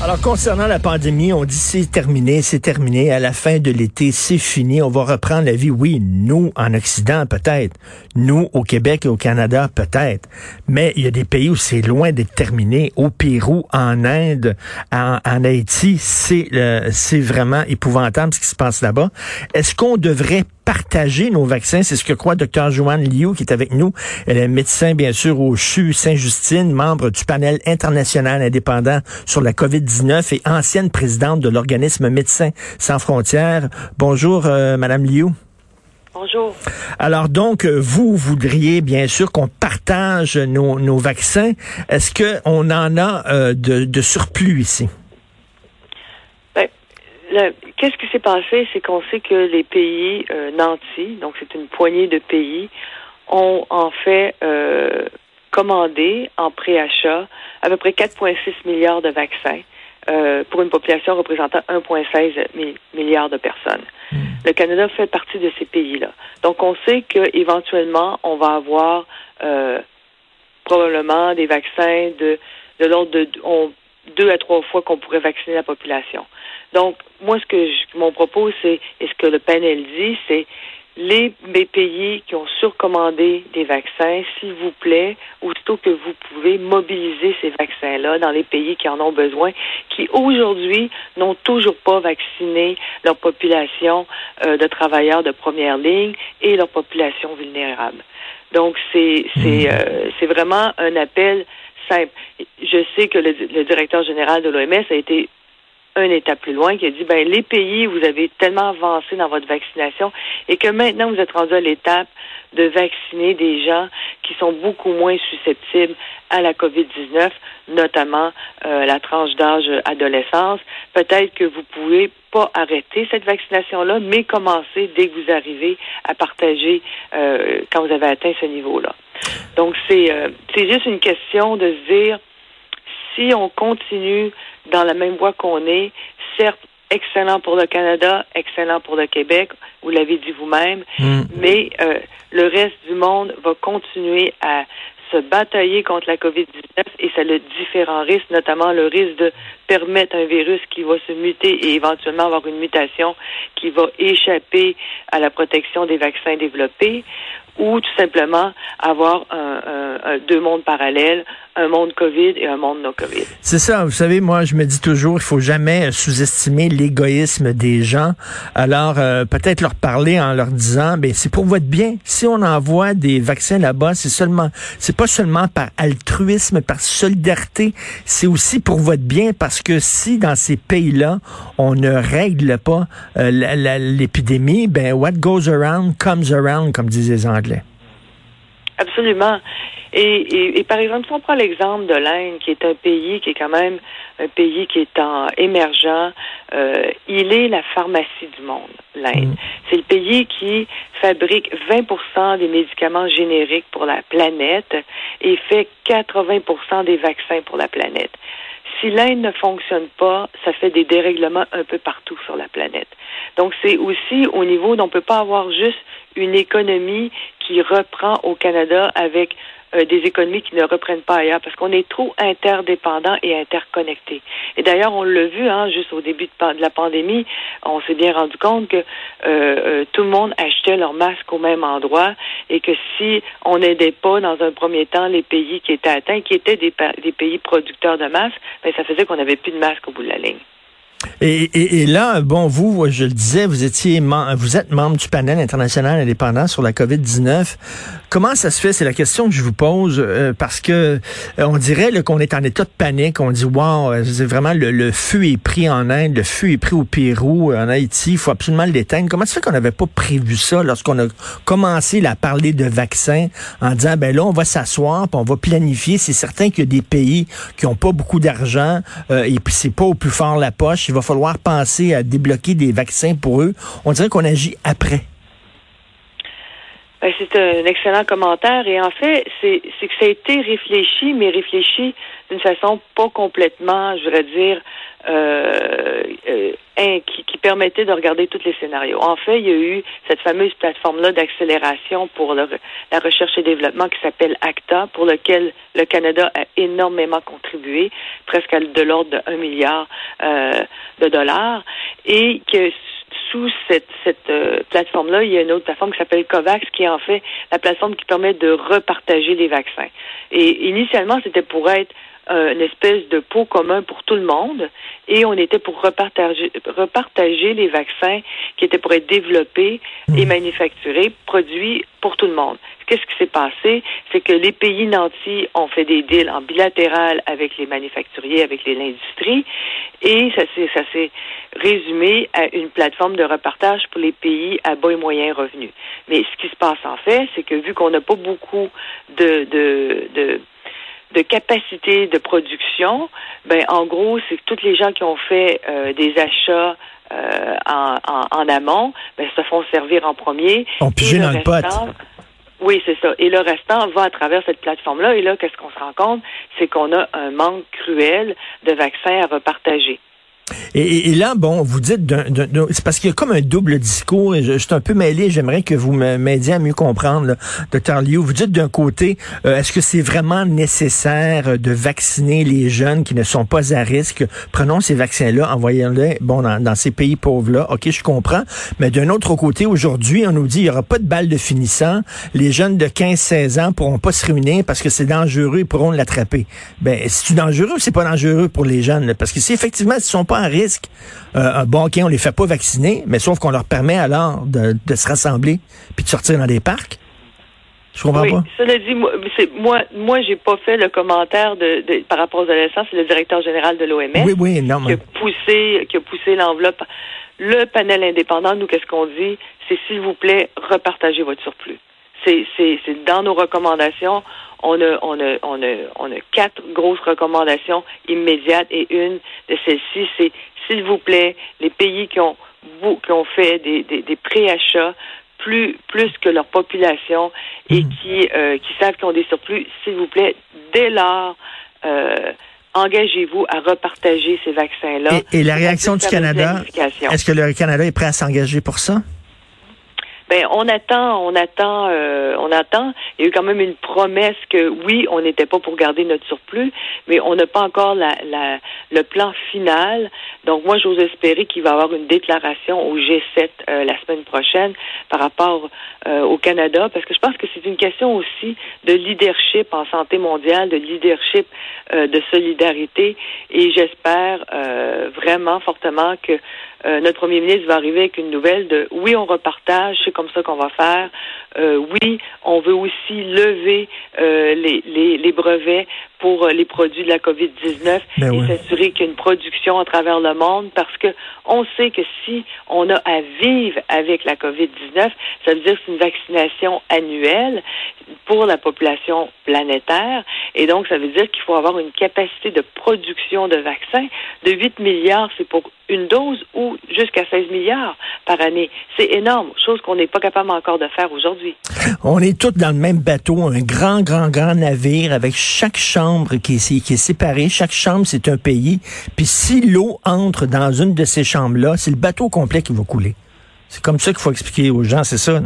Alors, concernant la pandémie, on dit c'est terminé, c'est terminé. À la fin de l'été, c'est fini. On va reprendre la vie. Oui, nous, en Occident, peut-être. Nous, au Québec et au Canada, peut-être. Mais il y a des pays où c'est loin d'être terminé. Au Pérou, en Inde, en, Haïti, c'est c'est vraiment épouvantable ce qui se passe là-bas. Est-ce qu'on devrait partager nos vaccins. C'est ce que croit Dr. Joanne Liu, qui est avec nous. Elle est médecin, bien sûr, au CHU Saint-Justine, membre du panel international indépendant sur la COVID-19 et ancienne présidente de l'organisme Médecins sans frontières. Bonjour, euh, Madame Liu. Bonjour. Alors donc, vous voudriez bien sûr qu'on partage nos, nos vaccins. Est-ce qu'on en a euh, de, de surplus ici? Qu'est-ce qui s'est passé? C'est qu'on sait que les pays euh, nantis, donc c'est une poignée de pays, ont en fait euh, commandé en préachat à peu près 4,6 milliards de vaccins euh, pour une population représentant 1,16 milliard de personnes. Hmm. Le Canada fait partie de ces pays-là. Donc on sait qu'éventuellement, on va avoir euh, probablement des vaccins de, de l'ordre de deux à trois fois qu'on pourrait vacciner la population. Donc, moi, ce que je, mon propos, c'est, et ce que le panel dit, c'est les, pays qui ont surcommandé des vaccins, s'il vous plaît, aussitôt que vous pouvez mobiliser ces vaccins-là dans les pays qui en ont besoin, qui aujourd'hui n'ont toujours pas vacciné leur population euh, de travailleurs de première ligne et leur population vulnérable. Donc, c'est, c'est, mmh. euh, c'est vraiment un appel Je sais que le, directeur général de l'OMS a été un état plus loin, qui a dit, ben, les pays, vous avez tellement avancé dans votre vaccination et que maintenant vous êtes rendu à l'étape de vacciner des gens qui sont beaucoup moins susceptibles à la COVID-19, notamment euh, la tranche d'âge adolescence. Peut-être que vous pouvez pas arrêter cette vaccination-là, mais commencer dès que vous arrivez à partager euh, quand vous avez atteint ce niveau-là. Donc, c'est euh, juste une question de se dire, si on continue dans la même voie qu'on est, certes, excellent pour le Canada, excellent pour le Québec, vous l'avez dit vous-même, mm. mais euh, le reste du monde va continuer à se batailler contre la COVID-19 et ça a différents risques, notamment le risque de permettre un virus qui va se muter et éventuellement avoir une mutation qui va échapper à la protection des vaccins développés ou tout simplement avoir un, deux mondes parallèles, un monde COVID et un monde non COVID. C'est ça. Vous savez, moi, je me dis toujours, il faut jamais sous-estimer l'égoïsme des gens. Alors, euh, peut-être leur parler en leur disant, ben c'est pour votre bien. Si on envoie des vaccins là-bas, c'est seulement, c'est pas seulement par altruisme, par solidarité, c'est aussi pour votre bien parce que si dans ces pays-là, on ne règle pas euh, l'épidémie, ben what goes around comes around, comme disent les Anglais. Absolument. Et, et, par exemple, si on prend l'exemple de l'Inde, qui est un pays qui est quand même un pays qui est en émergent, euh, il est la pharmacie du monde, l'Inde. Mm. C'est le pays qui fabrique 20% des médicaments génériques pour la planète et fait 80% des vaccins pour la planète. Si l'Inde ne fonctionne pas, ça fait des dérèglements un peu partout sur la planète. Donc c'est aussi au niveau, on ne peut pas avoir juste une économie qui reprend au Canada avec euh, des économies qui ne reprennent pas ailleurs parce qu'on est trop interdépendants et interconnectés. Et d'ailleurs, on l'a vu, hein, juste au début de, la pandémie, on s'est bien rendu compte que euh, euh, tout le monde achetait leur masque au même endroit et que si on n'aidait pas dans un premier temps les pays qui étaient atteints, qui étaient des, des pays producteurs de masques, ben, ça faisait qu'on n'avait plus de masques au bout de la ligne. Et, là, bon, vous, je le disais, vous étiez, vous êtes membre du panel international indépendant sur la COVID-19. Comment ça se fait? C'est la question que je vous pose euh, parce que euh, on dirait qu'on est en état de panique. On dit, wow, euh, vraiment le, feu est pris en Inde, le feu est pris au Pérou, en Haïti. Il faut absolument l'éteindre. Comment ça fait qu'on n'avait pas prévu ça lorsqu'on a commencé à parler de vaccins en disant, ben là, on va s'asseoir, on va planifier. C'est certain qu'il y a des pays qui ont pas beaucoup d'argent et puis c'est pas au plus fort la poche il va falloir penser à débloquer des vaccins pour eux. On dirait qu'on agit après. Ben, c'est un excellent commentaire et en fait, c'est que ça a été réfléchi, mais réfléchi d'une façon pas complètement, je voudrais dire, euh, euh qui, qui, permettait de regarder tous les scénarios. En fait, il y a eu cette fameuse plateforme-là d'accélération pour la recherche et développement qui s'appelle ACTA, pour lequel le Canada a énormément contribué, presque de l'ordre de 1 milliard euh, de dollars, et que sous cette, cette euh, plateforme-là, il y a une autre plateforme qui s'appelle COVAX, qui est en fait la plateforme qui permet de repartager les vaccins. Et initialement, c'était pour être euh, une espèce de pot commun pour tout le monde et on était pour repartager, repartager les vaccins qui étaient pour être développés et mmh. manufacturés, produits pour tout le monde. Qu'est-ce qui s'est passé? C'est que les pays nantis ont fait des deals en bilatéral avec les manufacturiers, avec l'industrie, et ça s'est, ça s'est résumé à une plateforme de repartage pour les pays à bas et moyens revenus. Mais ce qui se passe en fait, c'est que vu qu'on n'a pas beaucoup de, de, de de capacité de production, ben en gros, c'est que tous les gens qui ont fait euh, des achats euh, en, en, amont, ben, se font servir en premier. On pige dans le pot. Oui, c'est ça. Et le restant va à travers cette plateforme-là. Et là, qu'est-ce qu'on se rend compte? C'est qu'on a un manque cruel de vaccins à repartager. Et, là, bon, vous dites, c'est parce qu'il y a comme un double discours, et je, suis un peu mêlé, j'aimerais que vous m'aidiez à mieux comprendre, docteur Liu. Vous dites d'un côté, euh, est-ce que c'est vraiment nécessaire de vacciner les jeunes qui ne sont pas à risque? Prenons ces vaccins-là, envoyons-les, bon, dans, ces pays pauvres-là. OK, je comprends. Mais d'un autre côté, aujourd'hui, on nous dit, il n'y aura pas de balle de finissant. Les jeunes de 15-16 ans pourront pas se réunir parce que c'est dangereux, ils pourront l'attraper. Ben, c'est dangereux ou c'est pas dangereux pour les jeunes? Parce que si effectivement, ils sont pas risque. Euh, bon, OK, on les fait pas vacciner, mais sauf qu'on leur permet alors de, se rassembler puis de sortir dans des parcs. Je comprends oui, pas. Cela dit, moi, moi, moi j'ai pas fait le commentaire de, par rapport aux adolescents. C'est le directeur général de l'OMS oui, oui, qui a poussé, qui a poussé l'enveloppe. Le panel indépendant, nous, qu'est-ce qu'on dit? C'est s'il vous plaît, repartagez votre surplus. C'est dans nos recommandations on a, on a, on a, on a quatre grosses recommandations immédiates et une de celles-ci, c'est s'il vous plaît, les pays qui ont, qui ont fait des, des, des préachats plus, plus que leur population et hmm. qui, euh, qui savent qu'ils ont des surplus, s'il vous plaît, dès lors, euh, engagez-vous à repartager ces vaccins-là. Et, et la réaction du Canada, est-ce que le Canada est prêt à s'engager pour ça? Ben, on attend, on attend, euh, on attend. Il y a eu quand même une promesse que oui, on n'était pas pour garder notre surplus, mais on n'a pas encore la, la, le plan final. Donc moi, j'ose espérer qu'il va y avoir une déclaration au G7 euh, la semaine prochaine par rapport euh, au Canada, parce que je pense que c'est une question aussi de leadership en santé mondiale, de leadership de solidarité, et j'espère vraiment fortement que euh, notre premier ministre va arriver avec une nouvelle de oui, on repartage, c'est comme ça qu'on va faire. Euh, oui, on veut aussi lever euh, les, les, les, brevets pour les produits de la COVID-19 ben et s'assurer qu'il y a une production à travers le monde parce que on sait que si on a à vivre avec la COVID-19, ça veut dire que c'est une vaccination annuelle pour la population planétaire et donc ça veut dire qu'il faut avoir une capacité de production de vaccins de 8 milliards, c'est pour une dose ou jusqu'à 16 milliards par année. C'est énorme, chose qu'on n'est pas capable encore de faire aujourd'hui. On est tous dans le même bateau, un grand, grand, grand navire avec chaque chambre qui est, séparée. Chaque chambre, c'est un pays. Puis si l'eau entre dans une de ces chambres-là, c'est le bateau complet qui va couler. C'est comme ça qu'il faut expliquer aux gens, c'est ça.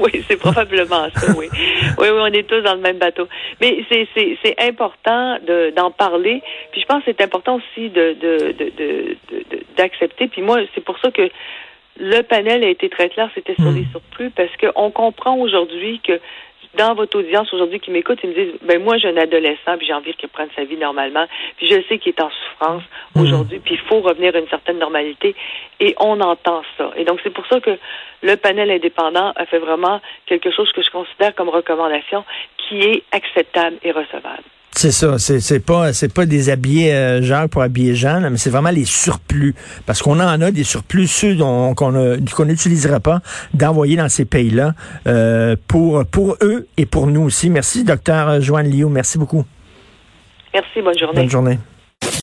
oui, c'est probablement ça, oui. Oui, oui, on est tous dans le même bateau. Mais c'est, c'est, c'est important de, d'en parler. Puis je pense que c'est important aussi de, de, de, de, d'accepter. Puis moi, c'est pour ça que le panel a été très clair, c'était sur hmm. les surplus, parce qu'on comprend aujourd'hui que dans votre audience aujourd'hui qui m'écoute, ils me disent, ben moi, j'ai un adolescent, puis j'ai envie qu'il prenne sa vie normalement, puis je sais qu'il est en souffrance mhm. aujourd'hui, puis il faut revenir à une certaine normalité, et on entend ça. Et donc, c'est pour ça que le panel indépendant a fait vraiment quelque chose que je considère comme recommandation qui est acceptable et recevable. C'est ça, c'est pas c'est pas des habillés euh, Jacques pour habiller Jean, mais c'est vraiment les surplus parce qu'on en a des surplus ceux qu'on n'utilisera pas d'envoyer dans ces pays-là euh, pour pour eux et pour nous aussi. Merci docteur Joanne Liu, merci beaucoup. Merci, bonne journée. Bonne journée.